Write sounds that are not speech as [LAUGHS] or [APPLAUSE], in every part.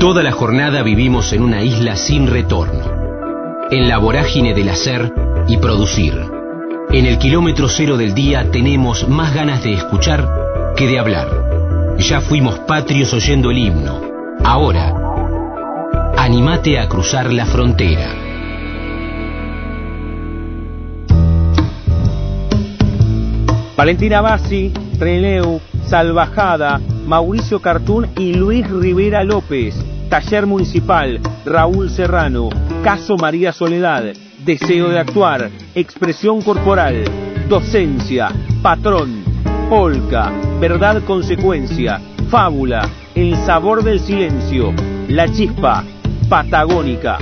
Toda la jornada vivimos en una isla sin retorno, en la vorágine del hacer y producir. En el kilómetro cero del día tenemos más ganas de escuchar que de hablar. Ya fuimos patrios oyendo el himno. Ahora, animate a cruzar la frontera. Valentina Bassi, Treneu, Salvajada, Mauricio Cartún y Luis Rivera López. Taller Municipal, Raúl Serrano, Caso María Soledad, Deseo de Actuar, Expresión Corporal, Docencia, Patrón, Polka, Verdad Consecuencia, Fábula, El Sabor del Silencio, La Chispa, Patagónica.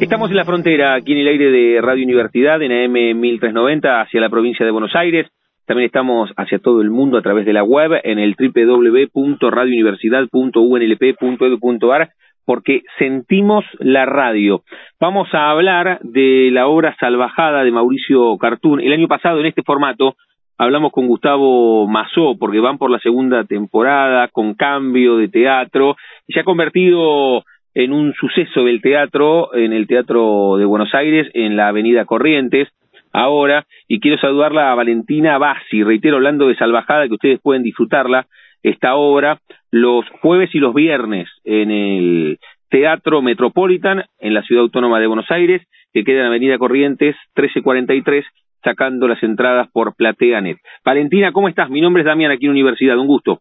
Estamos en la frontera, aquí en el aire de Radio Universidad, en AM 1390, hacia la provincia de Buenos Aires. También estamos hacia todo el mundo a través de la web en el www.radiouniversidad.unlp.edu.ar porque sentimos la radio. Vamos a hablar de la obra Salvajada de Mauricio Cartún. El año pasado en este formato hablamos con Gustavo Mazó porque van por la segunda temporada con cambio de teatro y se ha convertido en un suceso del teatro en el Teatro de Buenos Aires en la Avenida Corrientes ahora y quiero saludarla a Valentina Bassi, reitero hablando de Salvajada que ustedes pueden disfrutarla esta obra los jueves y los viernes en el Teatro Metropolitan en la Ciudad Autónoma de Buenos Aires que queda en Avenida Corrientes 1343 sacando las entradas por PlateaNet. Valentina, ¿cómo estás? Mi nombre es Damián aquí en Universidad, un gusto.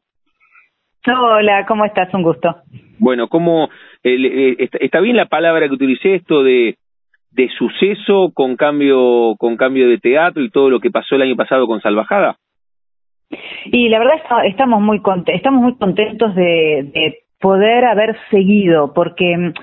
Hola, ¿cómo estás? Un gusto. Bueno, ¿cómo eh, está bien la palabra que utilicé esto de de suceso con cambio con cambio de teatro y todo lo que pasó el año pasado con Salvajada? Y la verdad estamos muy estamos muy contentos de, de poder haber seguido porque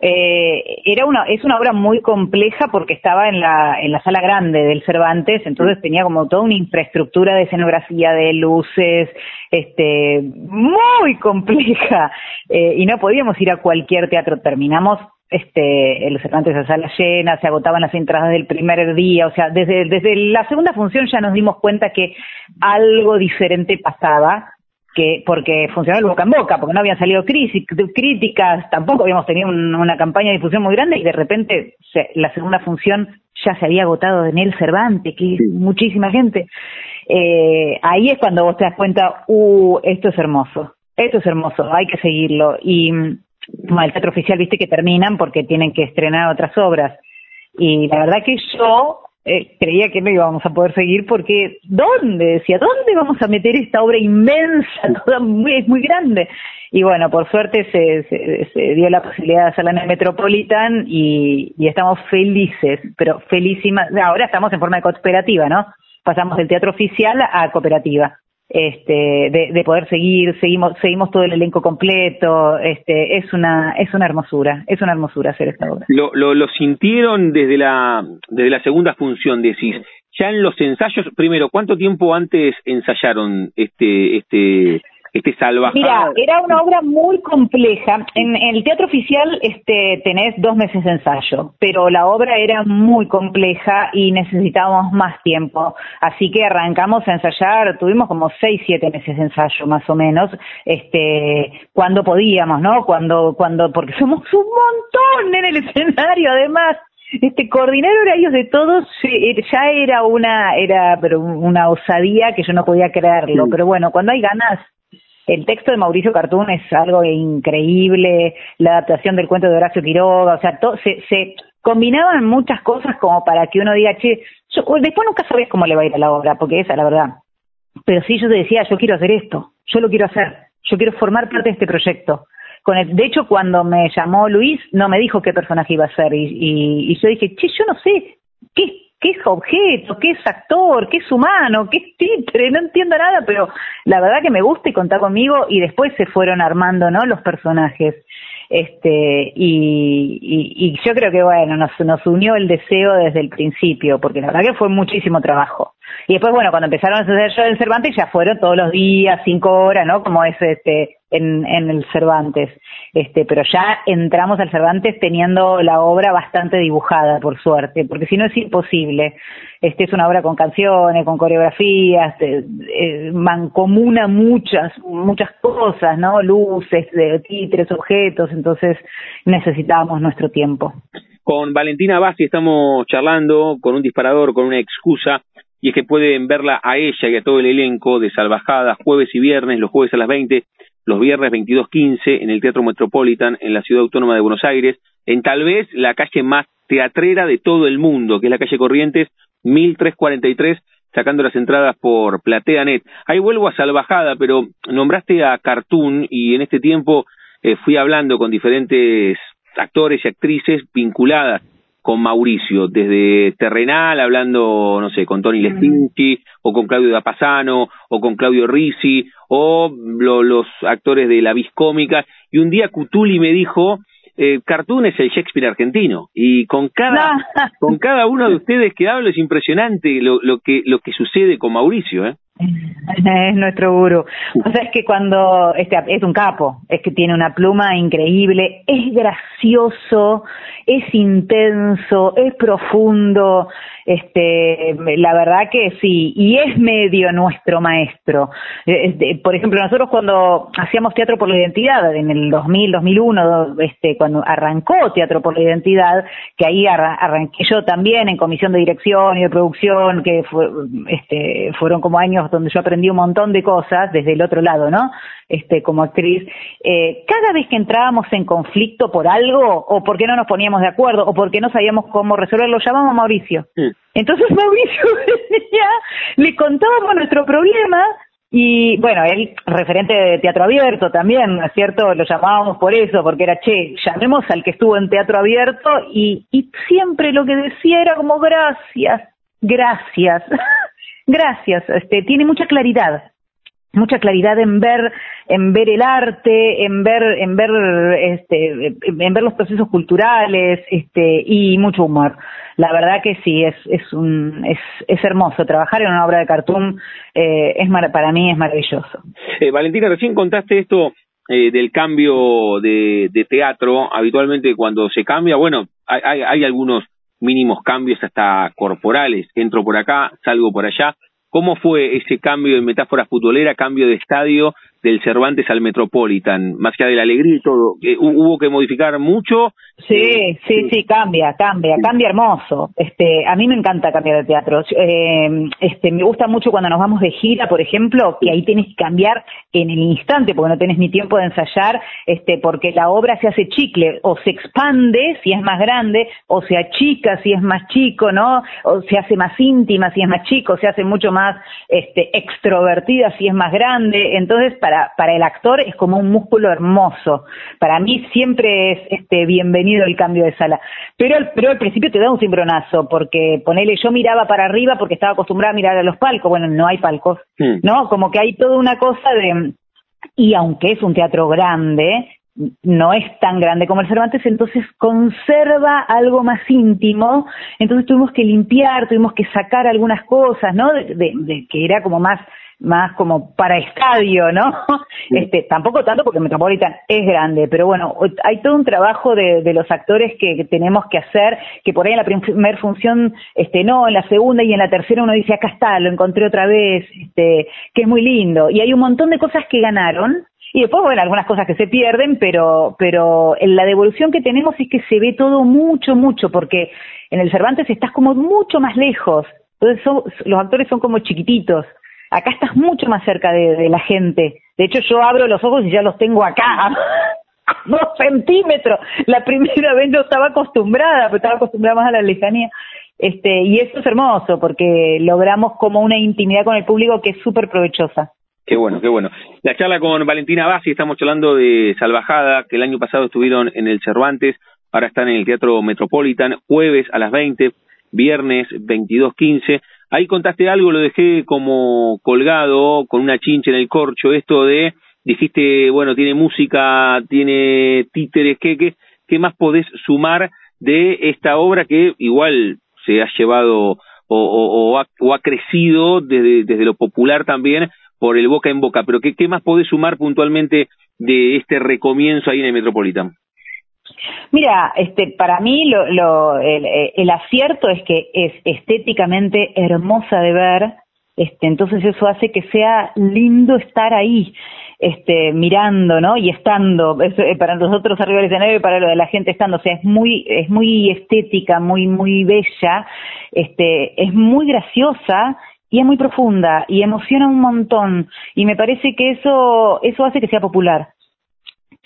eh, era una es una obra muy compleja porque estaba en la en la sala grande del Cervantes entonces tenía como toda una infraestructura de escenografía de luces este muy compleja eh, y no podíamos ir a cualquier teatro terminamos este, el Cervantes a sala llena, se agotaban las entradas del primer día, o sea, desde, desde la segunda función ya nos dimos cuenta que algo diferente pasaba, que porque funcionó el boca en boca, porque no habían salido críticas, tampoco habíamos tenido una campaña de difusión muy grande y de repente la segunda función ya se había agotado en el Cervantes, que muchísima gente. Eh, ahí es cuando vos te das cuenta, uh, esto es hermoso, esto es hermoso, hay que seguirlo. Y el teatro oficial, viste que terminan porque tienen que estrenar otras obras. Y la verdad que yo eh, creía que no íbamos a poder seguir porque ¿dónde? Decía, ¿dónde vamos a meter esta obra inmensa? Toda muy, es muy grande. Y bueno, por suerte se, se, dio la posibilidad de hacerla en el Metropolitan y, y estamos felices, pero felísimas. Ahora estamos en forma de cooperativa, ¿no? Pasamos del teatro oficial a cooperativa este, de, de, poder seguir, seguimos, seguimos todo el elenco completo, este, es una, es una hermosura, es una hermosura hacer esta obra. Lo, lo, sintieron desde la, desde la segunda función, decís, ya en los ensayos, primero, ¿cuánto tiempo antes ensayaron este, este, este Mira, era una obra muy compleja. En, el teatro oficial este, tenés dos meses de ensayo, pero la obra era muy compleja y necesitábamos más tiempo. Así que arrancamos a ensayar, tuvimos como seis, siete meses de ensayo más o menos, este, cuando podíamos, ¿no? Cuando, cuando, porque [LAUGHS] somos un montón en el escenario además este coordinar horarios de todos ya era una era pero una osadía que yo no podía creerlo pero bueno cuando hay ganas el texto de Mauricio Cartún es algo increíble, la adaptación del cuento de Horacio Quiroga, o sea, se, se combinaban muchas cosas como para que uno diga, che, yo, después nunca sabes cómo le va a ir a la obra, porque esa es la verdad. Pero sí yo te decía, yo quiero hacer esto, yo lo quiero hacer, yo quiero formar parte de este proyecto. Con el, de hecho, cuando me llamó Luis, no me dijo qué personaje iba a ser, y, y, y yo dije, che, yo no sé, ¿qué, es objeto, qué es actor, qué es humano, qué es títere, no entiendo nada, pero la verdad que me gusta y contar conmigo y después se fueron armando, ¿no? Los personajes. este y, y, yo creo que bueno nos, nos unió el deseo desde el principio porque la verdad que fue muchísimo trabajo y después bueno cuando empezaron a hacer yo el Cervantes ya fueron todos los días cinco horas no como es este en, en el Cervantes. Este pero ya entramos al Cervantes teniendo la obra bastante dibujada por suerte porque si no es imposible. Este es una obra con canciones con coreografías eh, mancomuna muchas muchas cosas no luces de títeres objetos entonces necesitábamos nuestro tiempo. Con Valentina Bassi estamos charlando con un disparador, con una excusa, y es que pueden verla a ella y a todo el elenco de Salvajadas jueves y viernes, los jueves a las 20, los viernes 22.15 en el Teatro Metropolitan en la Ciudad Autónoma de Buenos Aires, en tal vez la calle más teatrera de todo el mundo, que es la calle Corrientes 1343, sacando las entradas por PlateaNet. Ahí vuelvo a Salvajada, pero nombraste a Cartoon y en este tiempo eh, fui hablando con diferentes actores y actrices vinculadas con Mauricio, desde Terrenal, hablando, no sé, con Tony Lestinchi, o con Claudio Dapasano, o con Claudio Risi, o los actores de la vis cómica, y un día Cutuli me dijo, eh, Cartoon es el Shakespeare argentino, y con cada, [LAUGHS] con cada uno de ustedes que hablo es impresionante lo, lo, que, lo que sucede con Mauricio, ¿eh? [LAUGHS] Es nuestro gurú. O sea, es que cuando este es un capo, es que tiene una pluma increíble, es gracioso, es intenso, es profundo, este, la verdad que sí, y es medio nuestro maestro. Este, por ejemplo, nosotros cuando hacíamos Teatro por la Identidad, en el 2000, 2001, este, cuando arrancó Teatro por la Identidad, que ahí arranqué yo también en comisión de dirección y de producción, que fue, este, fueron como años donde yo aprendí un montón de cosas desde el otro lado, ¿no? Este, como actriz, eh, cada vez que entrábamos en conflicto por algo, o porque no nos poníamos de acuerdo, o porque no sabíamos cómo resolverlo, llamamos a Mauricio. Entonces [LAUGHS] Mauricio venía, le contábamos nuestro problema, y bueno, él, referente de teatro abierto también, ¿no es cierto? Lo llamábamos por eso, porque era, che, llamemos al que estuvo en teatro abierto y, y siempre lo que decía era como gracias, gracias. [LAUGHS] Gracias, este, tiene mucha claridad, mucha claridad en ver, en ver el arte, en ver, en ver, este, en ver los procesos culturales, este, y mucho humor. La verdad que sí, es, es un, es, es hermoso. Trabajar en una obra de cartoon eh, es para mí es maravilloso. Eh, Valentina, recién contaste esto eh, del cambio de, de teatro. Habitualmente cuando se cambia, bueno, hay, hay, hay algunos mínimos cambios hasta corporales. Entro por acá, salgo por allá. ¿Cómo fue ese cambio en metáfora futbolera, cambio de estadio del Cervantes al Metropolitan, más allá de la alegría y todo, eh, ¿hubo que modificar mucho? Sí, eh, sí, sí, cambia, cambia, cambia hermoso. Este, a mí me encanta cambiar de teatro. Eh, este, me gusta mucho cuando nos vamos de gira, por ejemplo, que ahí tienes que cambiar en el instante, porque no tenés ni tiempo de ensayar, este, porque la obra se hace chicle, o se expande si es más grande, o se achica si es más chico, ¿no? O se hace más íntima si es más chico, se hace mucho más, este, extrovertida si es más grande. Entonces, para para, el actor es como un músculo hermoso. Para mí siempre es este bienvenido el cambio de sala. Pero, pero al principio te da un cimbronazo, porque ponele, yo miraba para arriba porque estaba acostumbrada a mirar a los palcos. Bueno, no hay palcos, hmm. ¿no? Como que hay toda una cosa de... Y aunque es un teatro grande, no es tan grande como el Cervantes, entonces conserva algo más íntimo, entonces tuvimos que limpiar, tuvimos que sacar algunas cosas, ¿no? de que era como más más como para estadio, ¿no? Este, tampoco tanto porque Metropolitan es grande, pero bueno, hay todo un trabajo de, de los actores que, tenemos que hacer, que por ahí en la primera función, este, no, en la segunda y en la tercera uno dice, acá está, lo encontré otra vez, este, que es muy lindo. Y hay un montón de cosas que ganaron, y después, bueno, algunas cosas que se pierden, pero, pero la devolución que tenemos es que se ve todo mucho, mucho, porque en el Cervantes estás como mucho más lejos. Entonces los actores son como chiquititos. Acá estás mucho más cerca de, la gente. De hecho, yo abro los ojos y ya los tengo acá. [LAUGHS] dos centímetros. La primera vez no estaba acostumbrada, pero estaba acostumbrada más a la lejanía. Este, y eso es hermoso porque logramos como una intimidad con el público que es súper provechosa. Qué bueno, qué bueno. La charla con Valentina Bassi, estamos hablando de Salvajada, que el año pasado estuvieron en el Cervantes, ahora están en el Teatro Metropolitan, jueves a las 20, viernes 22.15. Ahí contaste algo, lo dejé como colgado con una chincha en el corcho, esto de dijiste, bueno, tiene música, tiene títeres, ¿qué, qué, más podés sumar de esta obra que igual se ha llevado o, o, ha, crecido desde, desde lo popular también por el boca en boca, pero ¿qué, qué más podés sumar puntualmente de este recomienzo ahí en el Metropolitan? Mira, este, para mí lo, lo, el, acierto es que es estéticamente hermosa de ver, este, entonces eso hace que sea lindo estar ahí, este, mirando, ¿no? Y estando, eh, para nosotros arriba del escenario y para lo de la gente estando, o sea, es muy, es muy estética, muy, muy bella, este, es muy graciosa y es muy profunda y emociona un montón. Y me parece que eso, eso hace que sea popular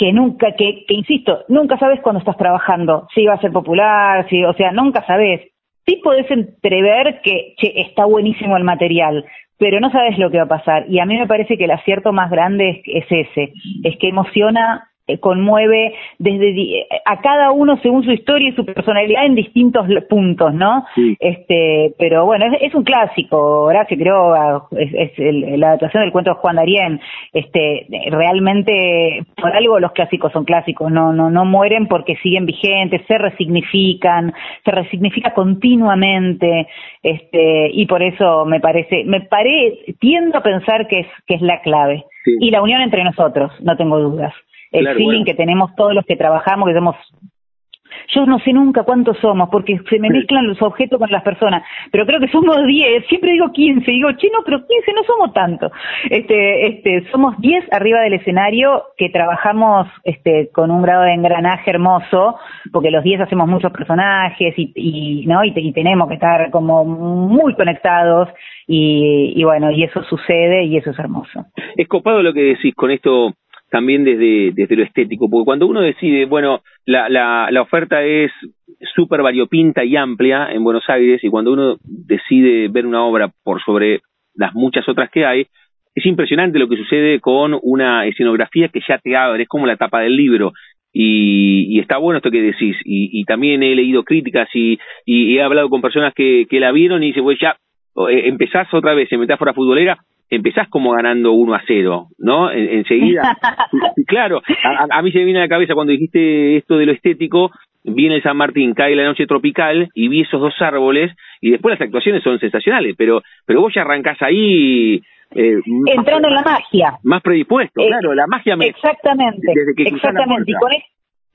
que nunca, que, que insisto, nunca sabes cuando estás trabajando si va a ser popular, si, o sea, nunca sabes. Sí podés entrever que está buenísimo el material, pero no sabes lo que va a pasar. Y a mí me parece que el acierto más grande es, es ese, es que emociona conmueve desde a cada uno según su historia y su personalidad en distintos puntos, ¿no? Este, pero bueno, es, un clásico, Horacio creo es, es la adaptación del cuento de Juan Darien, este, realmente por algo los clásicos son clásicos, no, no, no mueren porque siguen vigentes, se resignifican, se resignifica continuamente, este, y por eso me parece, me pare, tiendo a pensar que es, que es la clave. Y la unión entre nosotros, no tengo dudas el feeling que tenemos todos los que trabajamos, que somos yo no sé nunca cuántos somos, porque se me mezclan los objetos con las personas, pero creo que somos [LAUGHS] 10, siempre digo 15, digo, chino, pero 15 no somos tanto. Este, este, somos 10 arriba del escenario que trabajamos este, con un grado de engranaje hermoso, porque los 10 hacemos muchos personajes y, y ¿no? Y, y, tenemos que estar como muy conectados y, y bueno, y eso sucede y eso es hermoso. Es copado lo que decís con esto también desde, desde lo estético, porque cuando uno decide, bueno, la, la, la oferta es súper variopinta y amplia en Buenos Aires, y cuando uno decide ver una obra por sobre las muchas otras que hay, es impresionante lo que sucede con una escenografía que ya te abre, es como la tapa del libro, y, y está bueno esto que decís, y, y también he leído críticas y, y, he hablado con personas que, que la vieron y dicen, pues ya, eh, empezás otra vez en metáfora futbolera, empezás como ganando 1 a 0, ¿no? enseguida. [LAUGHS] claro, a, mí se me viene a la cabeza cuando dijiste esto de lo estético, viene el San Martín, cae la noche tropical y vi esos dos árboles y después las actuaciones son sensacionales, pero pero vos ya arrancás ahí eh, entrando en la magia más predispuesto, eh, claro, la magia me exactamente, exactamente y con,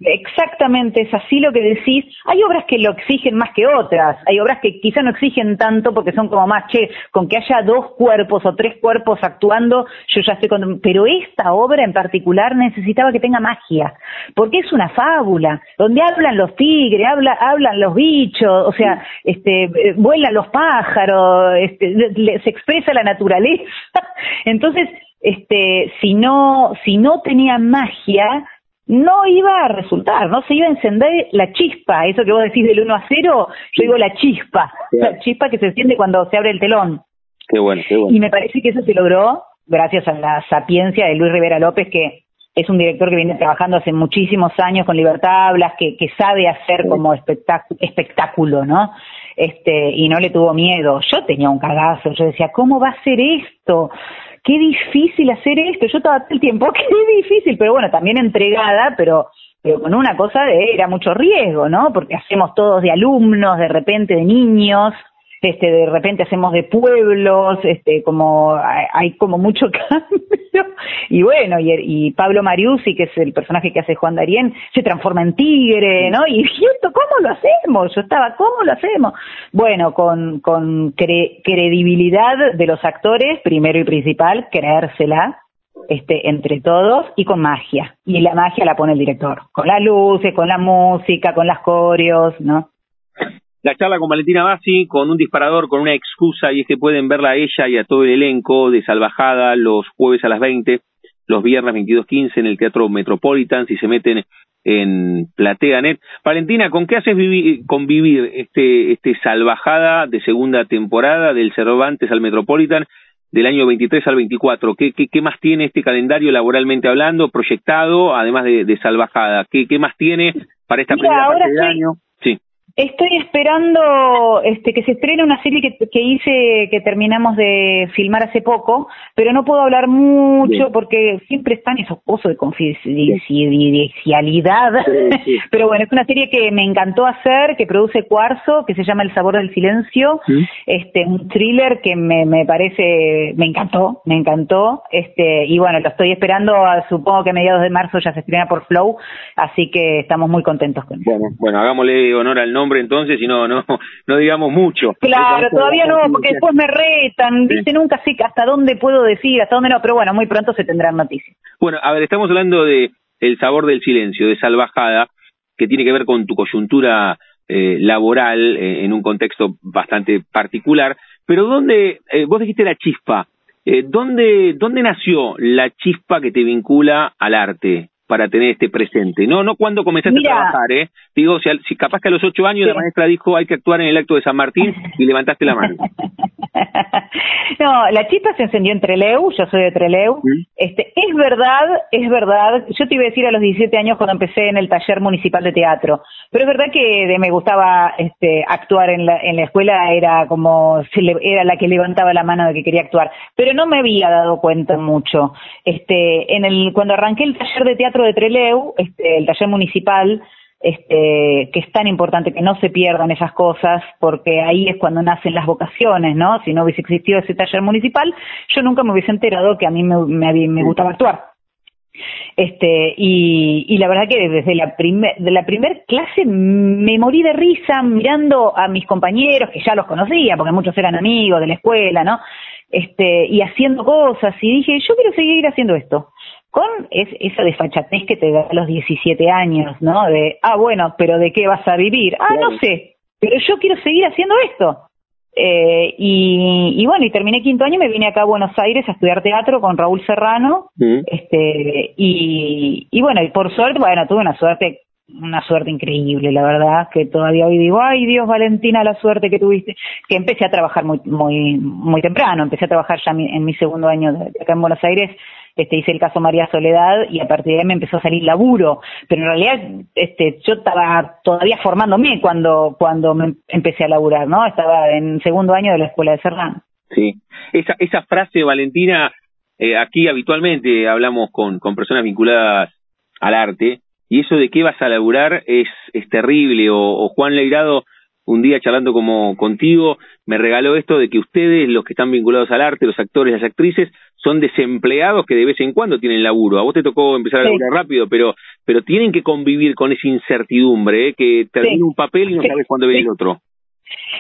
Exactamente, es así lo que decís. Hay obras que lo exigen más que otras, hay obras que quizá no exigen tanto porque son como más, che, con que haya dos cuerpos o tres cuerpos actuando, yo ya estoy con... Pero esta obra en particular necesitaba que tenga magia, porque es una fábula, donde hablan los tigres, habla, hablan los bichos, o sea, este, eh, vuelan los pájaros, este, se expresa la naturaleza. [LAUGHS] Entonces, este, si no, si no tenía magia, no iba a resultar, no se iba a encender la chispa, eso que vos decís del 1 a 0, yo digo la chispa, la chispa que se enciende cuando se abre el telón. Qué bueno, qué bueno. Y me parece que eso se logró gracias a la sapiencia de Luis Rivera López, que es un director que viene trabajando hace muchísimos años con Libertad Hablas, que, que sabe hacer como espectáculo, ¿no? Este, y no le tuvo miedo. Yo tenía un cagazo, yo decía, ¿cómo va a ser esto? Qué difícil hacer esto, yo estaba todo el tiempo, [LAUGHS] qué difícil, pero bueno, también entregada, pero, pero con una cosa de, era mucho riesgo, ¿no? Porque hacemos todos de alumnos, de repente de niños, este, de repente hacemos de pueblos, este, como hay como mucho [LAUGHS] cambio. Y bueno, y, y Pablo Mariusi, que es el personaje que hace Juan Darien, se transforma en tigre, ¿no? Y esto, ¿cómo lo hacemos? Yo estaba, ¿cómo lo hacemos? Bueno, con, con credibilidad de los actores, primero y principal, creérsela, este, entre todos y con magia. Y la magia la pone el director, con las luces, con la música, con las coreos, ¿no? La charla con Valentina Bassi, con un disparador, con una excusa, y es que pueden verla a ella y a todo el elenco de Salvajada los jueves a las 20, los viernes 22.15 en el Teatro Metropolitan, si se meten en PlateaNet. Valentina, ¿con qué haces convivir este, este Salvajada de segunda temporada del Cervantes al Metropolitan del año 23 al 24? ¿Qué, qué, qué más tiene este calendario laboralmente hablando, proyectado, además de, Salvajada? ¿Qué, ¿Qué más tiene para esta primera parte del año? Estoy esperando este, que se estrene una serie que, que hice, que terminamos de filmar hace poco, pero no puedo hablar mucho porque siempre están esos pozos de confidencialidad. pero bueno, es una serie que me encantó hacer, que produce Cuarzo, que se llama El sabor del silencio, este, un thriller que me, me parece, me encantó, me encantó, este, y bueno, lo estoy esperando, supongo que a mediados de marzo ya se estrena por Flow, así que estamos muy contentos con eso. Bueno, bueno, hagámosle honor al nombre entonces y no, no, [LAUGHS] no digamos mucho. Claro, todavía no, porque después me retan, viste, nunca sé hasta dónde puedo decir, hasta dónde no, pero bueno, muy pronto se tendrán noticias. Bueno, a ver, estamos hablando de El sabor del silencio, de Salvajada, que tiene que ver con tu coyuntura eh, laboral eh, en un contexto bastante particular, pero ¿dónde, eh, vos dijiste la chispa, eh, ¿dónde, ¿dónde nació la chispa que te vincula al arte? para tener este presente. No, no cuando comenzaste a trabajar, ¿eh? Digo, si, si capaz que a los ocho años la maestra dijo hay que actuar en el acto de San Martín y levantaste la mano. [LAUGHS] no, la chispa se encendió en Treleu, yo soy de Treleu. Este, es verdad, es verdad, yo te iba a decir a los 17 años cuando empecé en el taller municipal de teatro, pero es verdad que me gustaba este, actuar en la, en la escuela, era como, era la que levantaba la mano de que quería actuar, pero no me había dado cuenta mucho. Este, en el, cuando arranqué el taller de teatro de Treleu, este, el taller municipal, este, que es tan importante que no se pierdan esas cosas, porque ahí es cuando nacen las vocaciones, ¿no? Si no hubiese existido ese taller municipal, yo nunca me hubiese enterado que a mí me, me, gustaba actuar. Este, y, y la verdad que desde la primer, de la primer clase me morí de risa mirando a mis compañeros, que ya los conocía, porque muchos eran amigos de la escuela, ¿no? Este, y haciendo cosas, y dije, yo quiero seguir haciendo esto con es, esa desfachatez que te da a los 17 años, ¿no? De, ah, bueno, pero ¿de qué vas a vivir? Ah, no sé, pero yo quiero seguir haciendo esto. Eh, y, y, bueno, y terminé quinto año y me vine acá a Buenos Aires a estudiar teatro con Raúl Serrano. este y, y bueno, y por suerte, bueno, tuve una suerte una suerte increíble, la verdad, que todavía hoy digo, ay Dios, Valentina, la suerte que tuviste, que empecé a trabajar muy muy muy temprano, empecé a trabajar ya en mi segundo año de acá en Buenos Aires este, hice el caso María Soledad y a partir de ahí me empezó a salir laburo, pero en realidad este, yo estaba todavía formándome cuando, cuando me empecé a laburar, ¿no? Estaba en segundo año de la escuela de Serrano. Sí, esa, esa frase, Valentina, eh, aquí habitualmente hablamos con, con personas vinculadas al arte, y eso de qué vas a laburar es, es terrible, o, o Juan Leirado un día charlando como contigo, me regaló esto de que ustedes, los que están vinculados al arte, los actores, las actrices, son desempleados que de vez en cuando tienen laburo. A vos te tocó empezar a laburar rápido, pero pero tienen que convivir con esa incertidumbre, ¿eh? que termina un papel y no sabes cuándo viene el otro.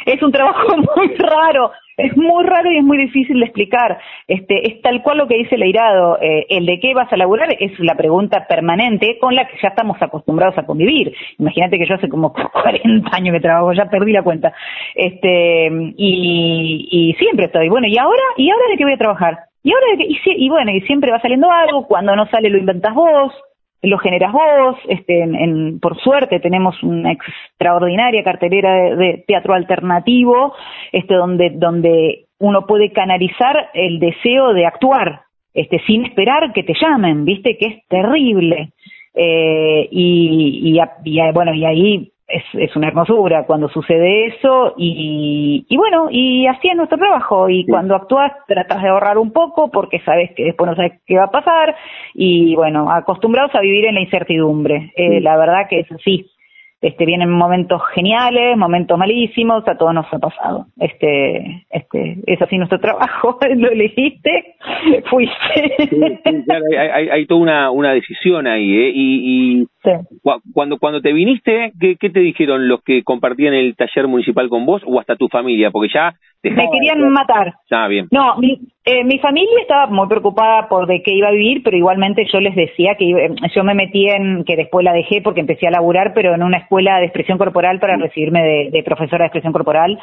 Es un trabajo [LAUGHS] muy raro, es muy raro y es muy difícil de explicar. Este, es tal cual lo que dice Leirado, eh, el de qué vas a laburar es la pregunta permanente con la que ya estamos acostumbrados a convivir. Imagínate que yo hace como [LAUGHS] 40 años que trabajo, ya perdí la cuenta. Este, y, y siempre estoy, bueno, ¿y ahora? ¿Y ahora de qué voy a trabajar? Y ahora, y bueno, y siempre va saliendo algo, cuando no sale lo inventas vos, lo generas vos, este, en, por suerte tenemos una extraordinaria cartelera de, teatro alternativo, este, donde, donde uno puede canalizar el deseo de actuar, este, sin esperar que te llamen, viste, que es terrible. Eh, y, y, y, bueno, y ahí es, es una hermosura cuando sucede eso y, y bueno, y así es nuestro trabajo y cuando actúas tratas de ahorrar un poco porque sabes que después no sabes qué va a pasar y bueno, acostumbrados a vivir en la incertidumbre. Eh, La verdad que es así este, vienen momentos geniales, momentos malísimos, a todos nos ha pasado. Este, este, es así nuestro trabajo, [LAUGHS] lo elegiste, [LAUGHS] fuiste. hay, hay, toda una, una decisión ahí, ¿eh? Y, y cuando, cuando te viniste, ¿qué, ¿qué te dijeron los que compartían el taller municipal con vos o hasta tu familia? Porque ya me querían matar. Ah, bien. No, mi, eh, mi familia estaba muy preocupada por de qué iba a vivir, pero igualmente yo les decía que yo me metí en, que después la dejé porque empecé a laburar, pero en una escuela de expresión corporal para recibirme de, de profesora de expresión corporal,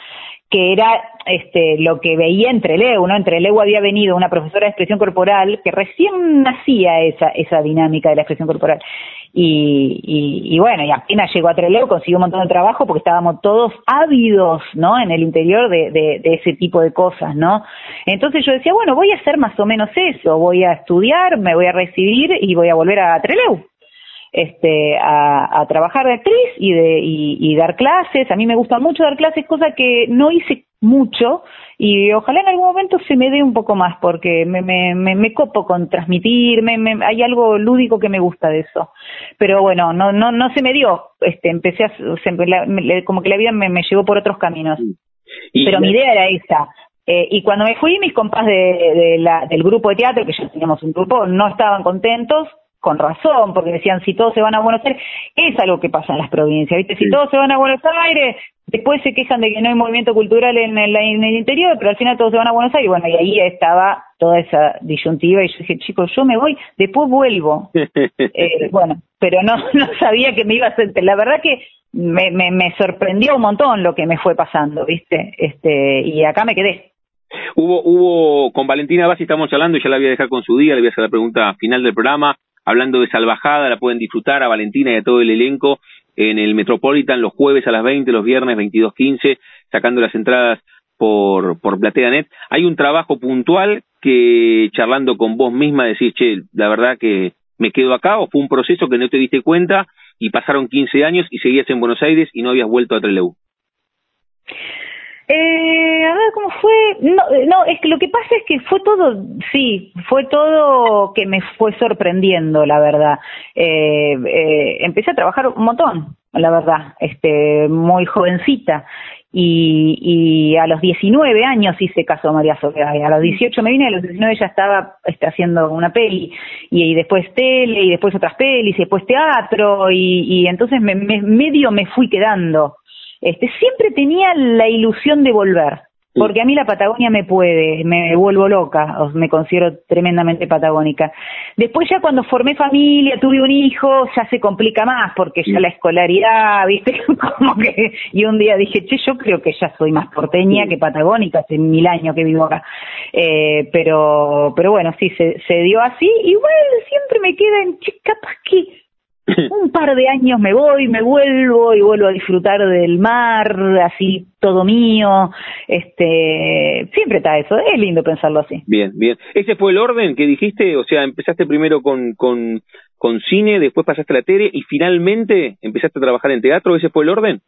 que era este, lo que veía entre Leu, ¿no? Entre Leu había venido una profesora de expresión corporal que recién nacía esa, esa dinámica de la expresión corporal. Y, y, y, bueno, y apenas llegó a Treleu, consiguió un montón de trabajo porque estábamos todos ávidos, ¿no? En el interior de, de, de, ese tipo de cosas, ¿no? Entonces yo decía, bueno, voy a hacer más o menos eso, voy a estudiar, me voy a recibir y voy a volver a Treleu. este, a, trabajar de actriz y, de, y, dar clases. A mí me gusta mucho dar clases, cosa que no hice mucho y ojalá en algún momento se me dé un poco más porque me, me, me, copo con transmitir, me, hay algo lúdico que me gusta de eso. Pero bueno, no no no se me dio. Este, empecé a, como que la vida me, me llevó por otros caminos. Pero mi idea era esa. Eh, y cuando me fui, mis compas de, de la, del grupo de teatro, que ya teníamos un grupo, no estaban contentos con razón, porque decían, si todos se van a Buenos Aires, es algo que pasa en las provincias, ¿viste? Si todos se van a Buenos Aires, después se quejan de que no hay movimiento cultural en el, en el interior, pero al final todos se van a Buenos Aires, bueno, y ahí estaba toda esa disyuntiva, y yo dije, chicos, yo me voy, después vuelvo. [LAUGHS] eh, bueno, pero no, no sabía que me iba a hacer, la verdad que me, me, me sorprendió un montón lo que me fue pasando, ¿viste? Este, y acá me quedé. Hubo, hubo, con Valentina Bassi estamos hablando, ya la voy a dejar con su día, le voy a hacer la pregunta final del programa, hablando de Salvajada, la pueden disfrutar a Valentina y a todo el elenco en el Metropolitan los jueves a las 20, los viernes 22.15, sacando las entradas por, por PlateaNet. Hay un trabajo puntual que charlando con vos misma decís, che, la verdad que me quedo acá o fue un proceso que no te diste cuenta y pasaron 15 años y seguías en Buenos Aires y no habías vuelto a Trelew. Eh, a ver cómo fue. No, eh, no, es que lo que pasa es que fue todo, sí, fue todo que me fue sorprendiendo, la verdad. Eh, eh, empecé a trabajar un montón, la verdad, este, muy jovencita. Y, y a los 19 años hice caso a María Sofía. A los 18 me vine, a los 19 ya estaba este, haciendo una peli. Y, después tele, y después otras pelis, y después teatro. Y, y entonces me, me, medio me fui quedando este, siempre tenía la ilusión de volver, porque a mí la Patagonia me puede, me vuelvo loca, me considero tremendamente patagónica. Después ya cuando formé familia, tuve un hijo, ya se complica más, porque ya la escolaridad, viste, [LAUGHS] como que, y un día dije, che, yo creo que ya soy más porteña que patagónica, hace mil años que vivo acá. Eh, pero, pero bueno, sí, se, se dio así, igual siempre me queda en, che, capaz que [COUGHS] un par de años me voy, me vuelvo y vuelvo a disfrutar del mar, así todo mío, este, siempre está eso, es lindo pensarlo así. Bien, bien. ¿Ese fue el orden que dijiste? O sea, empezaste primero con, con, con cine, después pasaste a la tele y finalmente empezaste a trabajar en teatro, ¿ese fue el orden?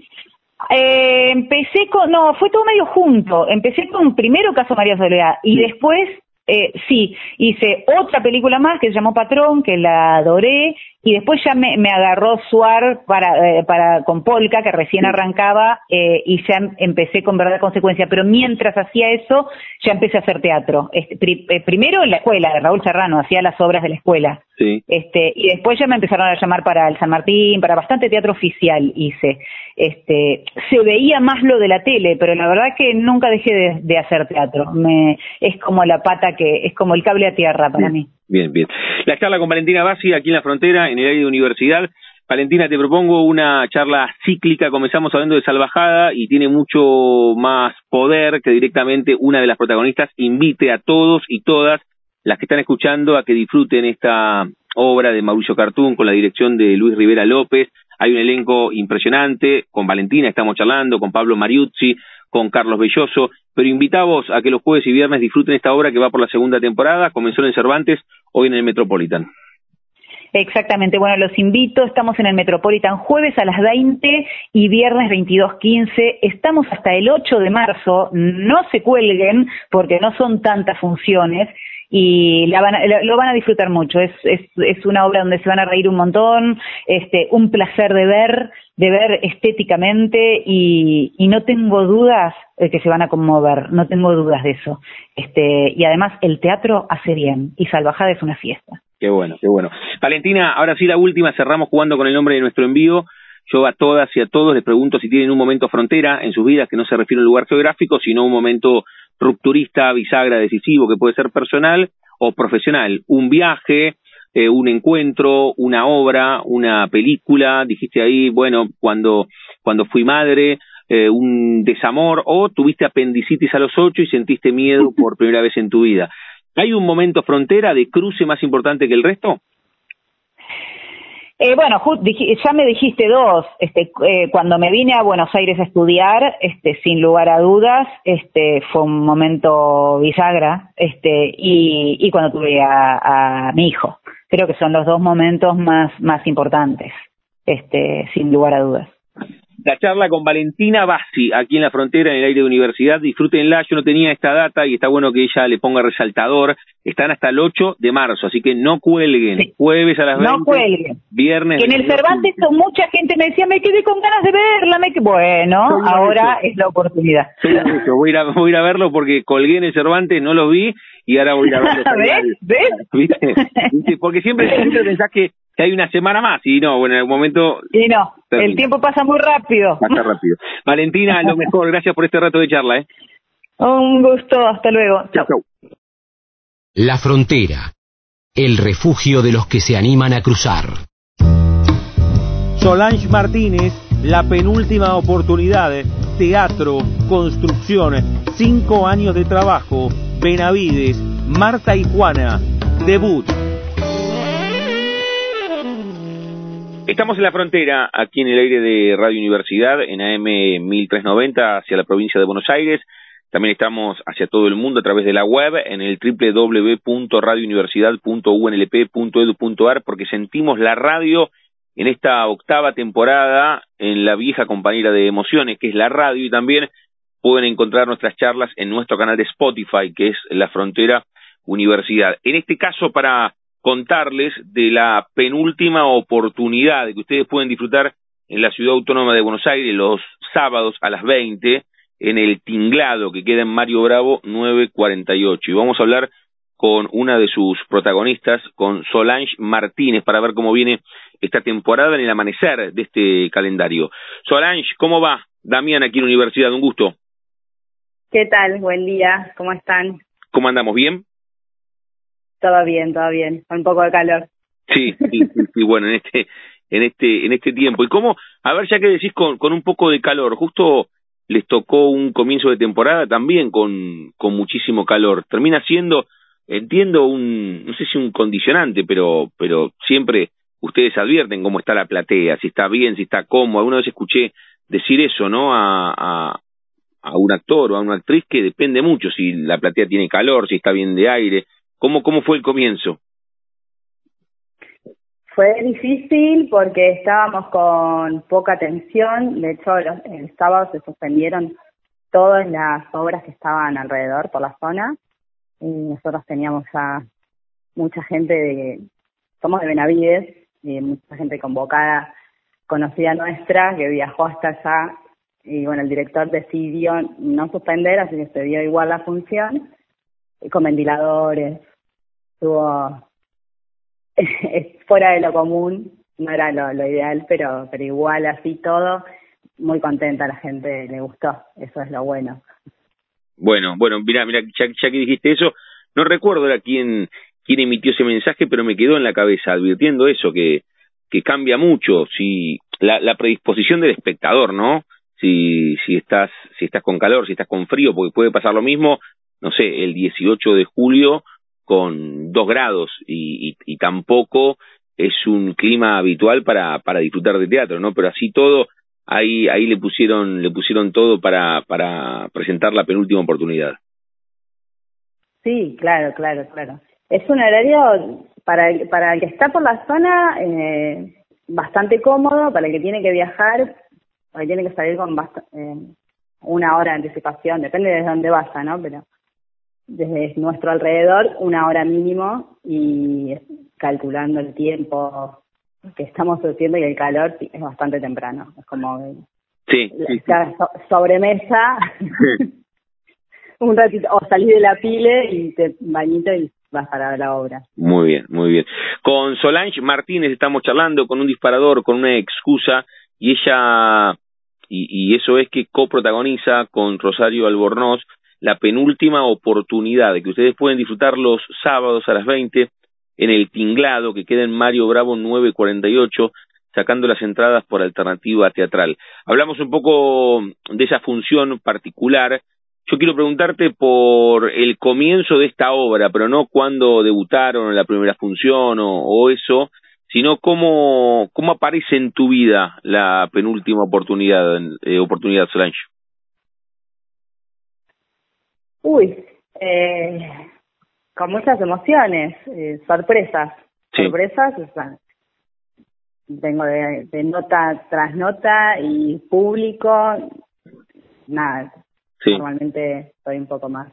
Eh, empecé con, no, fue todo medio junto. Empecé con primero Caso María Soledad y después eh, sí, hice otra película más que se llamó Patrón, que la adoré, y después ya me, me agarró Suar para, eh, para, con Polka, que recién arrancaba, eh, y ya empecé con verdad consecuencia. Pero mientras hacía eso, ya empecé a hacer teatro. Este, eh, primero en la escuela, de Raúl Serrano, hacía las obras de la escuela. Sí. Este, y después ya me empezaron a llamar para el San Martín, para bastante teatro oficial hice. Este, se veía más lo de la tele, pero la verdad que nunca dejé de, hacer teatro. Me, es como la pata que, es como el cable a tierra para mí. Bien, bien. La charla con Valentina Bassi aquí en la frontera, en el área de universidad. Valentina, te propongo una charla cíclica. Comenzamos hablando de Salvajada y tiene mucho más poder que directamente una de las protagonistas invite a todos y todas las que están escuchando a que disfruten esta obra de Mauricio Cartún con la dirección de Luis Rivera López. Hay un elenco impresionante. Con Valentina estamos charlando, con Pablo Mariuzzi, con Carlos Belloso, pero invitamos a que los jueves y viernes disfruten esta obra que va por la segunda temporada, comenzó en Cervantes, hoy en el Metropolitan. Exactamente, bueno, los invito, estamos en el Metropolitan jueves a las 20 y viernes 22.15, estamos hasta el 8 de marzo, no se cuelguen porque no son tantas funciones y la van lo van a disfrutar mucho, es, es, es una obra donde se van a reír un montón, este, un placer de ver, de ver estéticamente y, y no tengo dudas de que se van a conmover, no tengo dudas de eso. Este, y además el teatro hace bien y Salvajada es una fiesta. Qué bueno, qué bueno. Valentina, ahora sí la última, cerramos jugando con el nombre de nuestro envío. Yo a todas y a todos les pregunto si tienen un momento frontera en sus vidas que no se refiere a un lugar geográfico, sino un momento rupturista, bisagra, decisivo, que puede ser personal o profesional. Un viaje, eh, un encuentro, una obra, una película, dijiste ahí, bueno, cuando, cuando fui madre, eh, un desamor, o tuviste apendicitis a los ocho y sentiste miedo [LAUGHS] por primera vez en tu vida. ¿Hay un momento frontera de cruce más importante que el resto? Eh, bueno, ya me dijiste dos. Este, eh, cuando me vine a Buenos Aires a estudiar, este, sin lugar a dudas, este, fue un momento bisagra, este, y, y cuando tuve a, a mi hijo, creo que son los dos momentos más, más importantes, este, sin lugar a dudas la charla con Valentina Bassi, aquí en la frontera, en el aire de universidad. Disfrútenla, yo no tenía esta data y está bueno que ella le ponga resaltador. Están hasta el 8 de marzo, así que no cuelguen. Jueves a las 20. No cuelguen. Viernes. Que en el Cervantes mucha gente me decía, me quedé con ganas de verla. Me Bueno, ahora es la oportunidad. Voy a, ir a, voy a ir a verlo porque colgué en el Cervantes, no lo vi y ahora voy a verlo. [LAUGHS] ¿Ves? ¿Ves? ¿Viste? Porque siempre, siempre pensás que que hay una semana más y no, bueno, en algún momento... Y no, el tiempo pasa muy rápido. Pasa [LAUGHS] rápido. Valentina, lo mejor, gracias por este rato de charla. ¿eh? Un gusto, hasta luego. Chao. La frontera, el refugio de los que se animan a cruzar. Solange Martínez, la penúltima oportunidad, teatro, construcción, cinco años de trabajo, Benavides, Marta y Juana, debut, Estamos en la frontera, aquí en el aire de Radio Universidad, en AM 1390, hacia la provincia de Buenos Aires. También estamos hacia todo el mundo a través de la web, en el www.radiouniversidad.unlp.edu.ar, porque sentimos la radio en esta octava temporada en la vieja compañera de emociones, que es la radio, y también pueden encontrar nuestras charlas en nuestro canal de Spotify, que es La Frontera Universidad. En este caso, para contarles de la penúltima oportunidad que ustedes pueden disfrutar en la ciudad autónoma de Buenos Aires los sábados a las 20 en el Tinglado que queda en Mario Bravo 948 y vamos a hablar con una de sus protagonistas, con Solange Martínez, para ver cómo viene esta temporada en el amanecer de este calendario. Solange, ¿cómo va? Damián aquí en la universidad, un gusto. ¿Qué tal? Buen día, ¿cómo están? ¿Cómo andamos? ¿Bien? Todo bien, todo bien, con un poco de calor. Sí, sí, bueno, en este, en este, en este tiempo. Y cómo, a ver, ya que decís con, con un poco de calor, justo les tocó un comienzo de temporada también con, con muchísimo calor. Termina siendo, entiendo, un, no sé si un condicionante, pero, pero siempre ustedes advierten cómo está la platea, si está bien, si está cómodo. Alguna vez escuché decir eso, ¿no? A, a un actor o a una actriz que depende mucho si la platea tiene calor, si está bien de aire. ¿Cómo, cómo fue el comienzo? Fue difícil porque estábamos con poca atención. De hecho, el sábado se suspendieron todas las obras que estaban alrededor por la zona. Y nosotros teníamos a mucha gente de, somos de Benavides, y mucha gente convocada, conocida nuestra, que viajó hasta allá. Y bueno, el director decidió no suspender, así que se dio igual la función, con ventiladores, estuvo fuera de lo común, no era lo, ideal, pero, pero igual así todo, muy contenta, la gente le gustó, eso es lo bueno. Bueno, bueno, mira, mira, ya, que dijiste eso, no recuerdo era quién, quién emitió ese mensaje, pero me quedó en la cabeza advirtiendo eso, que, que cambia mucho, si la, la predisposición del espectador, ¿no? Si, si estás, si estás con calor, si estás con frío, porque puede pasar lo mismo, no sé, el 18 de julio con dos grados y, y, tampoco es un clima habitual para, para disfrutar de teatro, ¿no? Pero así todo, ahí, ahí le pusieron, le pusieron todo para, para presentar la penúltima oportunidad. Sí, claro, claro, claro. Es un horario para el, para el que está por la zona eh, bastante cómodo, para el que tiene que viajar, para el que tiene que salir con eh, una hora de anticipación, depende de dónde vaya, ¿no? Pero desde nuestro alrededor una hora mínimo y calculando el tiempo que estamos haciendo y el calor es bastante temprano. Es como sí, sobremesa, [LAUGHS] un ratito, o salís de la pile y te bañito y vas para la obra. Muy bien, muy bien. Con Solange Martínez estamos charlando con un disparador, con una excusa, y ella, y, y eso es que coprotagoniza con Rosario Albornoz la penúltima oportunidad que ustedes pueden disfrutar los sábados a las 20 en el Tinglado que queda en Mario Bravo 948 sacando las entradas por alternativa teatral. Hablamos un poco de esa función particular. Yo quiero preguntarte por el comienzo de esta obra, pero no cuándo debutaron en la primera función o, eso, sino cómo, cómo aparece en tu vida la penúltima oportunidad, eh, oportunidad Solange. Uy, eh, con muchas emociones, eh, sorpresas. sorpresas, o sea, vengo de, nota tras nota y público, nada, normalmente soy un poco más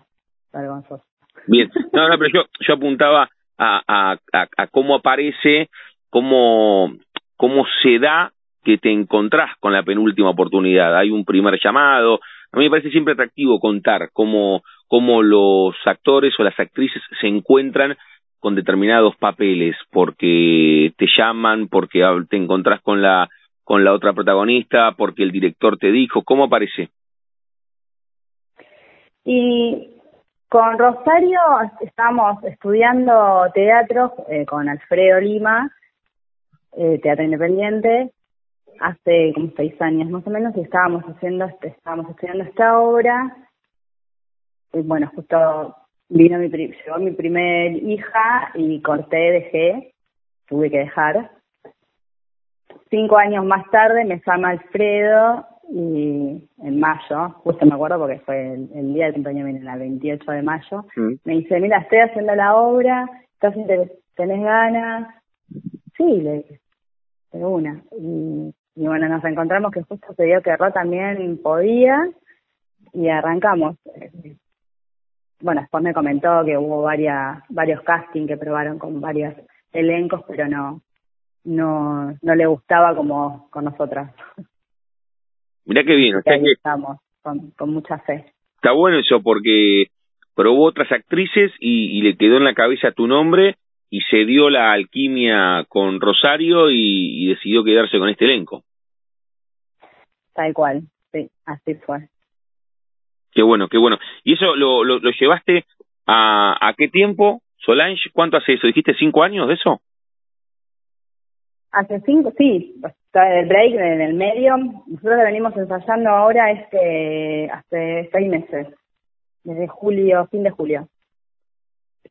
vergonzoso. Bien, no, no, pero yo, yo apuntaba a, a, a, cómo aparece, cómo, cómo se da que te encontrás con la penúltima oportunidad. Hay un primer llamado. A mí me parece siempre atractivo contar cómo, cómo los actores o las actrices se encuentran con determinados papeles, porque te llaman, porque te encontrás con la, con la otra protagonista, porque el director te dijo, ¿cómo aparece? Y con Rosario estamos estudiando teatro eh, con Alfredo Lima, eh, teatro independiente, hace como seis años más o menos y estábamos haciendo, estábamos estudiando esta obra. Y bueno, justo vino mi, llegó mi primer hija y corté, dejé, tuve que dejar. Cinco años más tarde me llama Alfredo y en mayo, justo me acuerdo porque fue el, día del cumpleaños, el 28 de mayo, mm. me dice, mira, estoy haciendo la obra, ¿estás tenés ganas? Sí, le dije, de una. Y, y, bueno, nos encontramos que justo se dio que Ro también podía y arrancamos bueno, después me comentó que hubo varias, varios castings que probaron con varios elencos, pero no, no, no le gustaba como con nosotras. Mirá qué bien, o sea que estamos con, con mucha fe. Está bueno eso porque probó otras actrices y, y, le quedó en la cabeza tu nombre y se dio la alquimia con Rosario y, y decidió quedarse con este elenco. Tal cual, sí, así fue. Qué bueno, qué bueno. ¿Y eso lo, lo, llevaste a, a qué tiempo, Solange? ¿Cuánto hace eso? ¿Dijiste cinco años de eso? Hace cinco, sí, está el break en el medio. Nosotros venimos ensayando ahora este hace seis meses, desde julio, fin de julio.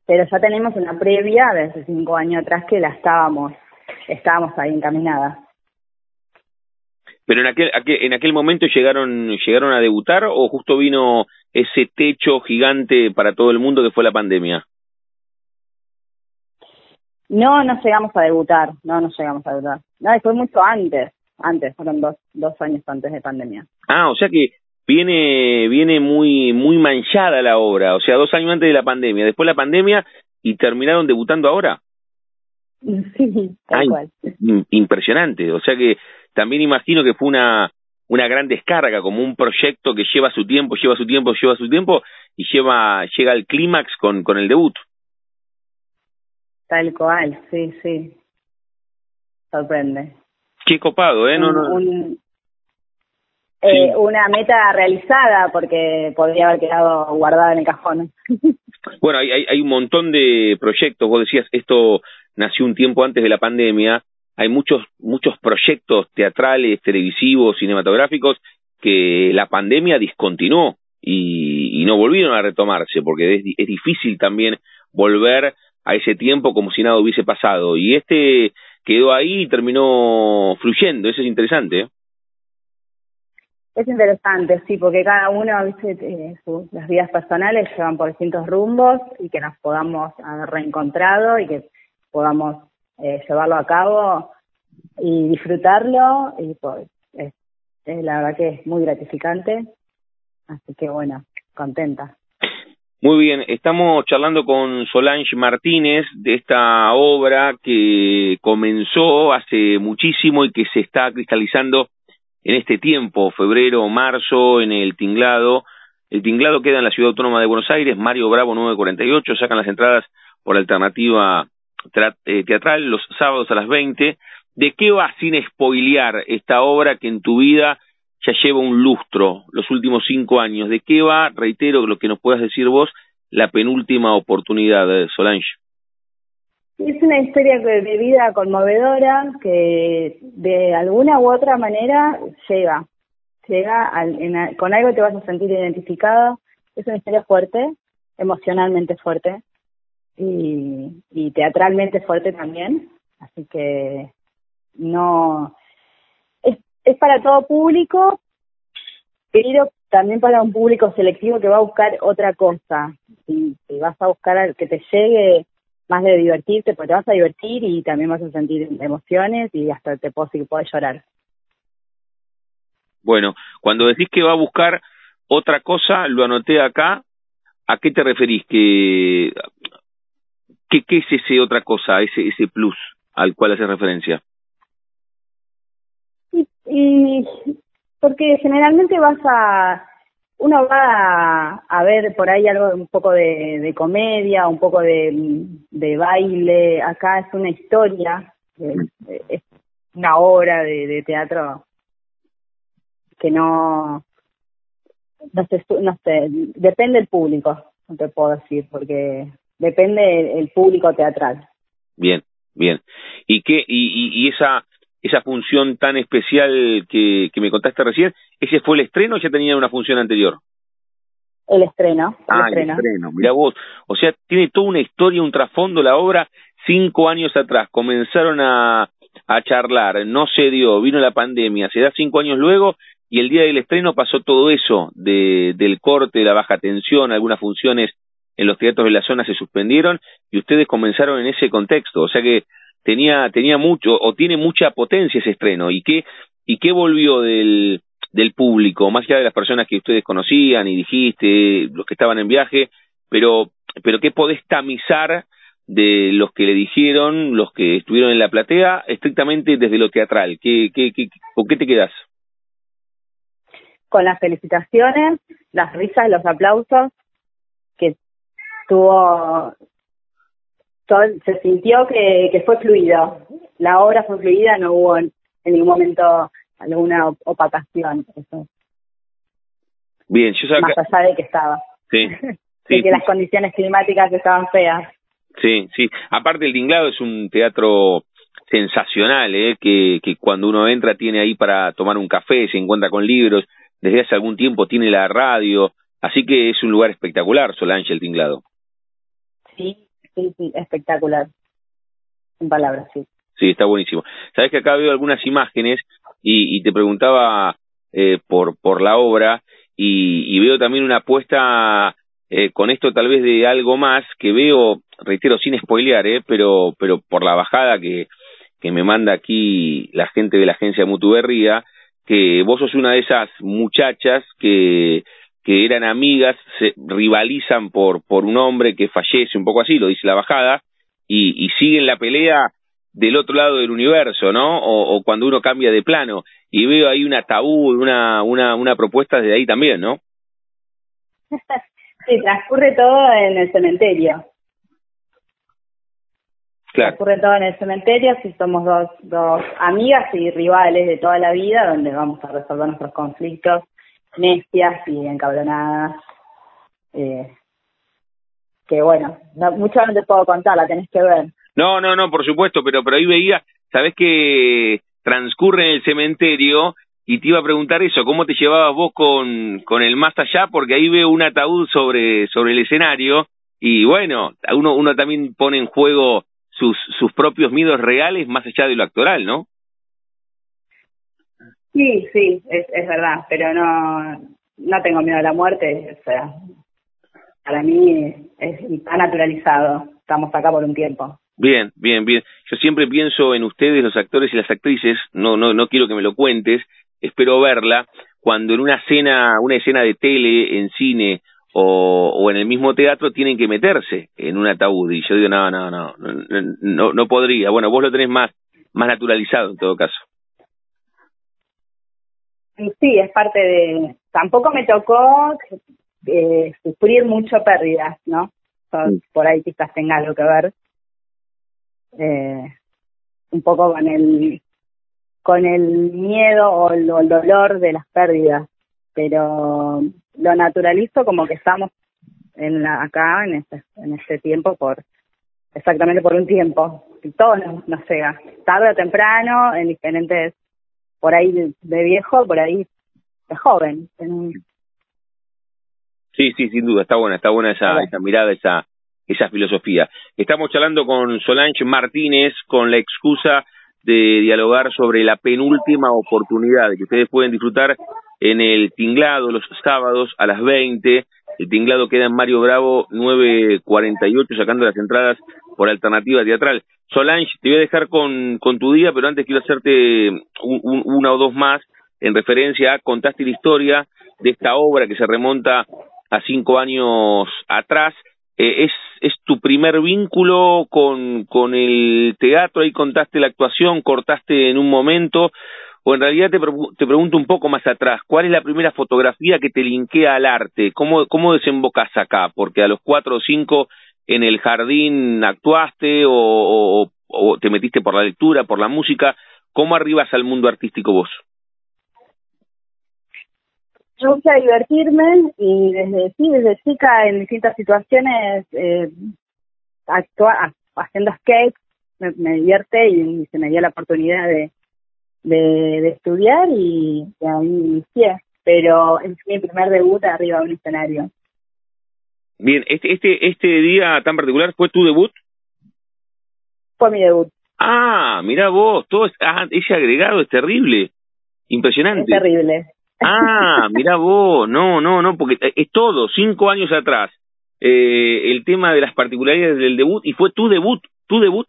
Pero ya tenemos una previa de hace cinco años atrás que la estábamos, estábamos ahí encaminadas. Pero en aquel, en aquel momento llegaron, llegaron a debutar o justo vino ese techo gigante para todo el mundo que fue la pandemia. No, no llegamos a debutar, no, no llegamos a debutar. No, fue mucho antes, antes, fueron dos, dos años antes de pandemia. Ah, o sea que viene, viene muy, muy manchada la obra, o sea, dos años antes de la pandemia, después la pandemia y terminaron debutando ahora. [LAUGHS] Sí, tal cual. Impresionante, o sea que también imagino que fue una, una gran descarga, como un proyecto que lleva su tiempo, lleva su tiempo, lleva su tiempo y lleva, llega al clímax con, con el debut. Tal cual, sí, sí. Sorprende. Qué copado, ¿eh? No, no. eh, Una meta realizada porque podría haber quedado guardada en el cajón. [LAUGHS] bueno, hay, hay, hay un montón de proyectos. Vos decías, esto nació un tiempo antes de la pandemia hay muchos, muchos proyectos teatrales, televisivos, cinematográficos que la pandemia discontinuó y, no volvieron a retomarse, porque es, es, difícil también volver a ese tiempo como si nada hubiese pasado. Y este quedó ahí y terminó fluyendo, eso es interesante. ¿eh? Es interesante, sí, porque cada uno, eh, las vidas personales llevan por distintos rumbos y que nos podamos haber reencontrado y que podamos eh, llevarlo a cabo y disfrutarlo y pues es, la verdad que es muy gratificante así que bueno contenta muy bien, estamos charlando con Solange Martínez de esta obra que comenzó hace muchísimo y que se está cristalizando en este tiempo, febrero, marzo, en el Tinglado. El Tinglado queda en la Ciudad Autónoma de Buenos Aires, Mario Bravo 948, sacan las entradas por alternativa teatral los sábados a las 20. ¿De qué va sin spoilear esta obra que en tu vida ya lleva un lustro, los últimos cinco años? ¿De qué va, reitero, lo que nos puedas decir vos, la penúltima oportunidad, de Solange? Es una historia de vida conmovedora que de alguna u otra manera llega, llega con algo te vas a sentir identificado. Es una historia fuerte, emocionalmente fuerte, y, teatralmente fuerte también, así que no es, para todo público, pero también para un público selectivo que va a buscar otra cosa. Si, vas a buscar que te llegue más de divertirte, porque te vas a divertir y también vas a sentir emociones y hasta te que puedes llorar. Bueno, cuando decís que va a buscar otra cosa, lo anoté acá, ¿a qué te referís? ¿Qué, qué, qué es ese otra cosa, ese, ese plus al cual hace referencia? Y, y porque generalmente vas a, uno va a, ver por ahí algo un poco de, comedia, un poco de, baile, acá es una historia, es una obra de, teatro que no, no sé, no sé, depende del público, no te puedo decir, porque depende el, público teatral. Bien, bien. ¿Y qué, y, y, esa, esa función tan especial que, que me contaste recién, ese fue el estreno o ya tenía una función anterior? El estreno. El ah, estreno. el estreno. Mira vos, o sea, tiene toda una historia, un trasfondo la obra. Cinco años atrás comenzaron a, a charlar, no se dio, vino la pandemia, se da cinco años luego y el día del estreno pasó todo eso, de, del corte, la baja tensión, algunas funciones en los teatros de la zona se suspendieron y ustedes comenzaron en ese contexto, o sea que tenía tenía mucho o tiene mucha potencia ese estreno y qué y qué volvió del del público, más allá de las personas que ustedes conocían y dijiste, los que estaban en viaje, pero pero qué podés tamizar de los que le dijeron, los que estuvieron en la platea, estrictamente desde lo teatral, ¿qué, qué, qué, ¿con qué te quedas? con las felicitaciones, las risas, los aplausos, tuvo, todo, se sintió que, que fue fluido. La obra fue fluida, no hubo en, ningún momento alguna opacación. Eso. Bien, yo Más allá de que estaba. Sí. [LAUGHS] de que las condiciones climáticas estaban feas. Sí, sí. Aparte el Tinglado es un teatro sensacional, ¿eh? que, que cuando uno entra tiene ahí para tomar un café, se encuentra con libros, desde hace algún tiempo tiene la radio, así que es un lugar espectacular, Solange, el tinglado. Sí, sí, espectacular. En palabras, sí. Sí, está buenísimo. Sabes que acá veo algunas imágenes y, y te preguntaba eh, por, por la obra y, y veo también una apuesta eh, con esto tal vez de algo más que veo, reitero, sin spoilear, eh, pero, pero por la bajada que, que me manda aquí la gente de la agencia Mutuberría, que vos sos una de esas muchachas que, que eran amigas, se rivalizan por, por un hombre que fallece, un poco así, lo dice la bajada, y, y siguen la pelea del otro lado del universo, ¿no? O, o, cuando uno cambia de plano. Y veo ahí una tabú, una, una, una propuesta de ahí también, ¿no? [LAUGHS] Sí, transcurre todo en el cementerio. Claro. Ocurre todo en el cementerio, si somos dos, dos amigas y rivales de toda la vida, donde vamos a resolver nuestros conflictos necias y encabronadas. Eh, que bueno, no, mucho no te puedo contar, la tenés que ver. No, no, no, por supuesto, pero, pero ahí veía, sabés que transcurre en el cementerio y te iba a preguntar eso, ¿cómo te llevabas vos con, con el más allá? Porque ahí veo un ataúd sobre, sobre el escenario y bueno, uno, uno también pone en juego sus, sus propios miedos reales más allá de lo actoral, ¿no? Sí, sí, es, es verdad, pero no, no tengo miedo a la muerte, o sea, para mí es, está naturalizado, estamos acá por un tiempo. Bien, bien, bien. Yo siempre pienso en ustedes, los actores y las actrices, no, no, no quiero que me lo cuentes, espero verla, cuando en una escena, una escena de tele, en cine, o, o en el mismo teatro tienen que meterse en un ataúd y yo digo no no no no no podría bueno vos lo tenés más más naturalizado en todo caso sí es parte de tampoco me tocó eh, sufrir mucho pérdidas no por ahí quizás tenga algo que ver eh, un poco con el con el miedo o el dolor de las pérdidas. Pero lo naturalizo como que estamos en la, acá en este, en este tiempo por exactamente por un tiempo. Todo nos, nos llega, tarde o temprano, en diferentes, por ahí de, viejo, por ahí de joven. Sí, sí, sin duda, está buena, está buena esa, esa mirada, esa, esa filosofía. Estamos charlando con Solange Martínez con la excusa de dialogar sobre la penúltima oportunidad que ustedes pueden disfrutar en el Tinglado los sábados a las 20. El Tinglado queda en Mario Bravo 948 sacando las entradas por alternativa teatral. Solange, te voy a dejar con, con tu día, pero antes quiero hacerte una o dos más en referencia a contaste la historia de esta obra que se remonta a cinco años atrás. Eh, es, es tu primer vínculo con, con el teatro, ahí contaste la actuación, cortaste en un momento, o en realidad te, te pregunto un poco más atrás, ¿cuál es la primera fotografía que te linkea al arte? ¿Cómo, cómo desembocas acá? Porque a los cuatro o cinco en el jardín actuaste o, te metiste por la lectura, por la música. ¿Cómo arribas al mundo artístico vos? Yo gusta divertirme y desde sí, desde chica en distintas situaciones eh, actua, haciendo skate me, me divierte y, se me dio la oportunidad de, de, estudiar y, ahí inicié. Pero es mi primer debut arriba de un escenario. Bien, este, este, este día tan particular fue tu debut. Fue mi debut. Ah, mira vos, todo ah, ese agregado es terrible, impresionante. Es terrible. Ah, [LAUGHS] mira vos, no, no, no, porque es todo, cinco años atrás, eh, el tema de las particularidades del debut, y fue tu debut, tu debut.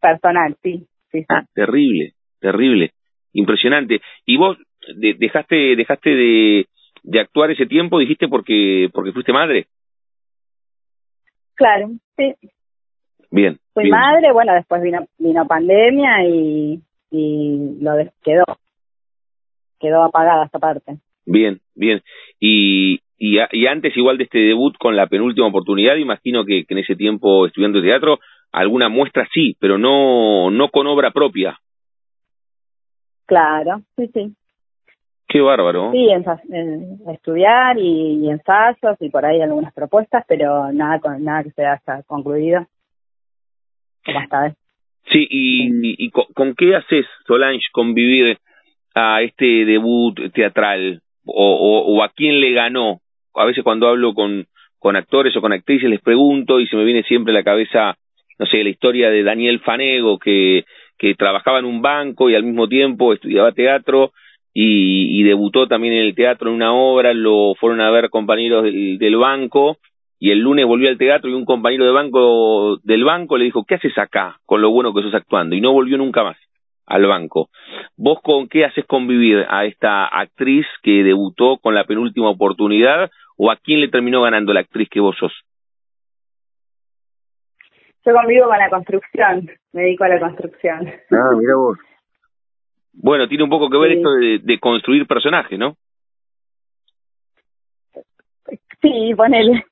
Personal, sí, sí, Ah, terrible, terrible, impresionante. Y vos dejaste, dejaste de, de actuar ese tiempo, dijiste, porque, porque fuiste madre. Claro, sí. Bien. Fui madre, bueno, después vino, vino pandemia y, y lo quedó, quedó apagada esta parte. Bien, bien. Y, y, y, antes igual de este debut con la penúltima oportunidad, imagino que, que en ese tiempo estudiando teatro, alguna muestra sí, pero no, no con obra propia. Claro, sí, sí. Qué bárbaro. Sí, en, estudiar y, ensayos y por ahí algunas propuestas, pero nada con nada que se haya concluido. Como esta vez. Sí, y, y, con, qué haces, Solange, convivir a este debut teatral? O, o, a quién le ganó? A veces cuando hablo con, con actores o con actrices les pregunto y se me viene siempre a la cabeza, no sé, la historia de Daniel Fanego, que, que trabajaba en un banco y al mismo tiempo estudiaba teatro y, y, debutó también en el teatro en una obra, lo fueron a ver compañeros del, del, banco y el lunes volvió al teatro y un compañero de banco del banco le dijo, ¿qué haces acá con lo bueno que sos actuando? Y no volvió nunca más al banco. ¿Vos con qué haces convivir a esta actriz que debutó con la penúltima oportunidad o a quién le terminó ganando la actriz que vos sos? Yo convivo con la construcción, me dedico a la construcción. Ah, mira vos. Bueno, tiene un poco que ver esto de, construir personajes, ¿no? Sí, ponele.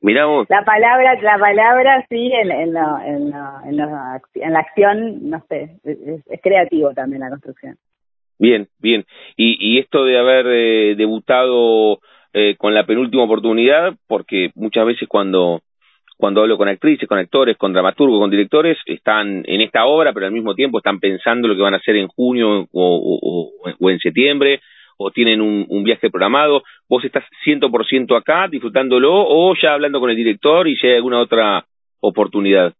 Mira vos. La palabra, la palabra sí, en, en, en, la, en la acción, no sé, es, creativo también la construcción. Bien, bien. Y, y esto de haber eh, debutado eh, con la penúltima oportunidad, porque muchas veces cuando cuando hablo con actrices, con actores, con dramaturgos, con directores, están en esta obra, pero al mismo tiempo están pensando lo que van a hacer en junio o, en septiembre, o tienen un, viaje programado. ¿Vos estás 100% acá disfrutándolo o ya hablando con el director y si hay alguna otra oportunidad?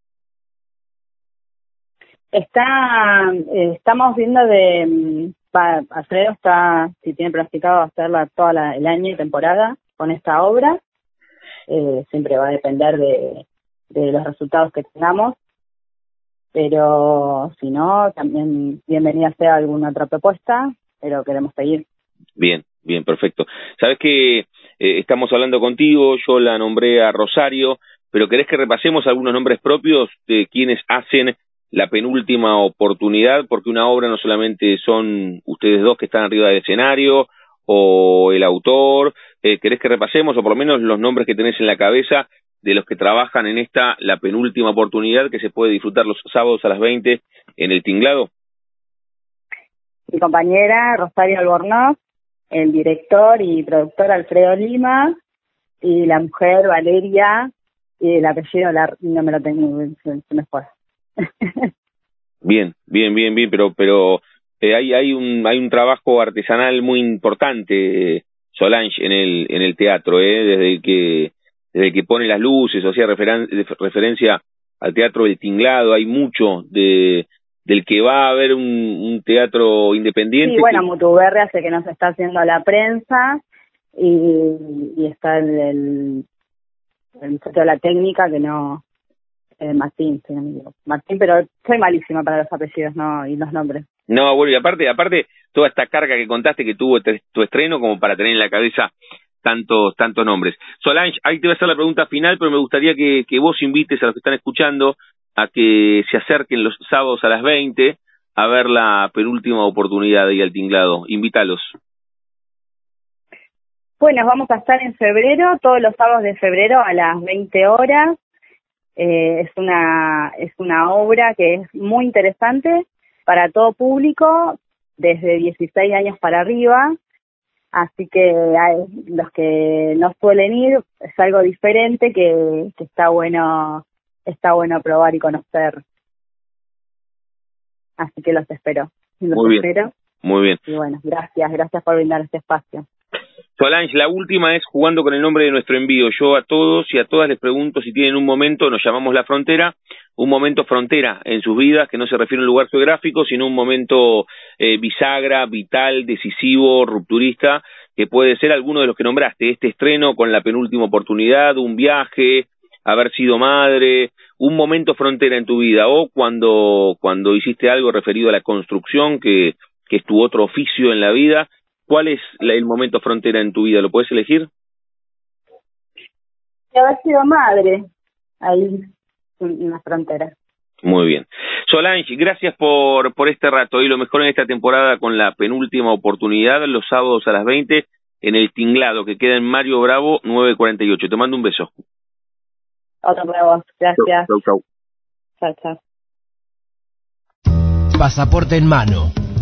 Está, eh, estamos viendo de, mm, Alfredo está, si tiene practicado hacerla toda el año y temporada con esta obra eh, siempre va a depender de, los resultados que tengamos, pero si no, también bienvenida sea alguna otra propuesta, pero queremos seguir. Bien, bien, perfecto. Sabes que eh, estamos hablando contigo, yo la nombré a Rosario, pero ¿querés que repasemos algunos nombres propios de quienes hacen la penúltima oportunidad? Porque una obra no solamente son ustedes dos que están arriba del escenario, o el autor, eh, ¿querés que repasemos o por lo menos los nombres que tenés en la cabeza de los que trabajan en esta, la penúltima oportunidad que se puede disfrutar los sábados a las 20 en el Tinglado? Mi compañera Rosario Albornoz, el director y productor Alfredo Lima y la mujer Valeria y el apellido no me lo tengo, se me fue. [LAUGHS] bien, bien, bien, bien, pero pero eh, hay hay un hay un trabajo artesanal muy importante Solange en el, en el teatro, ¿eh? desde que desde que pone las luces, o hacía referencia al teatro del tinglado, hay mucho de del que va a haber un, un teatro independiente. Sí, bueno, Mutuberre hace que nos está haciendo la prensa y, y está el, el muchacho de la técnica que no, eh, Martín, si no me. Martín, pero soy malísima para los apellidos no y los nombres. No, bueno, y aparte, aparte toda esta carga que contaste que tuvo tu estreno como para tener en la cabeza tantos tantos nombres. Solange, ahí te voy a hacer la pregunta final, pero me gustaría que, que vos invites a los que están escuchando a que se acerquen los sábados a las 20 a ver la penúltima oportunidad de ir al tinglado. Invítalos. Bueno, vamos a estar en febrero, todos los sábados de febrero a las 20 horas. Eh, es una es una obra que es muy interesante para todo público, desde 16 años para arriba. Así que hay, los que no suelen ir es algo diferente que, que está bueno está bueno probar y conocer. Así que los espero. Los Muy espero. Muy bien. Y bueno, gracias, gracias por brindar este espacio. La última es jugando con el nombre de nuestro envío. Yo a todos y a todas les pregunto si tienen un momento, nos llamamos La Frontera, un momento frontera en sus vidas, que no se refiere a un lugar geográfico, sino un momento eh, bisagra, vital, decisivo, rupturista, que puede ser alguno de los que nombraste. Este estreno con la penúltima oportunidad, un viaje, haber sido madre, un momento frontera en tu vida, o cuando, cuando hiciste algo referido a la construcción, que, que es tu otro oficio en la vida. ¿Cuál es el momento frontera en tu vida? ¿Lo puedes elegir? haber sido madre, ahí en la frontera. Muy bien. Solange, gracias por, por este rato y lo mejor en esta temporada con la penúltima oportunidad, los sábados a las 20 en el Tinglado, que queda en Mario Bravo 948. Te mando un beso. Otro vos. Gracias. Chau, chau. Chao, chao. Pasaporte en mano.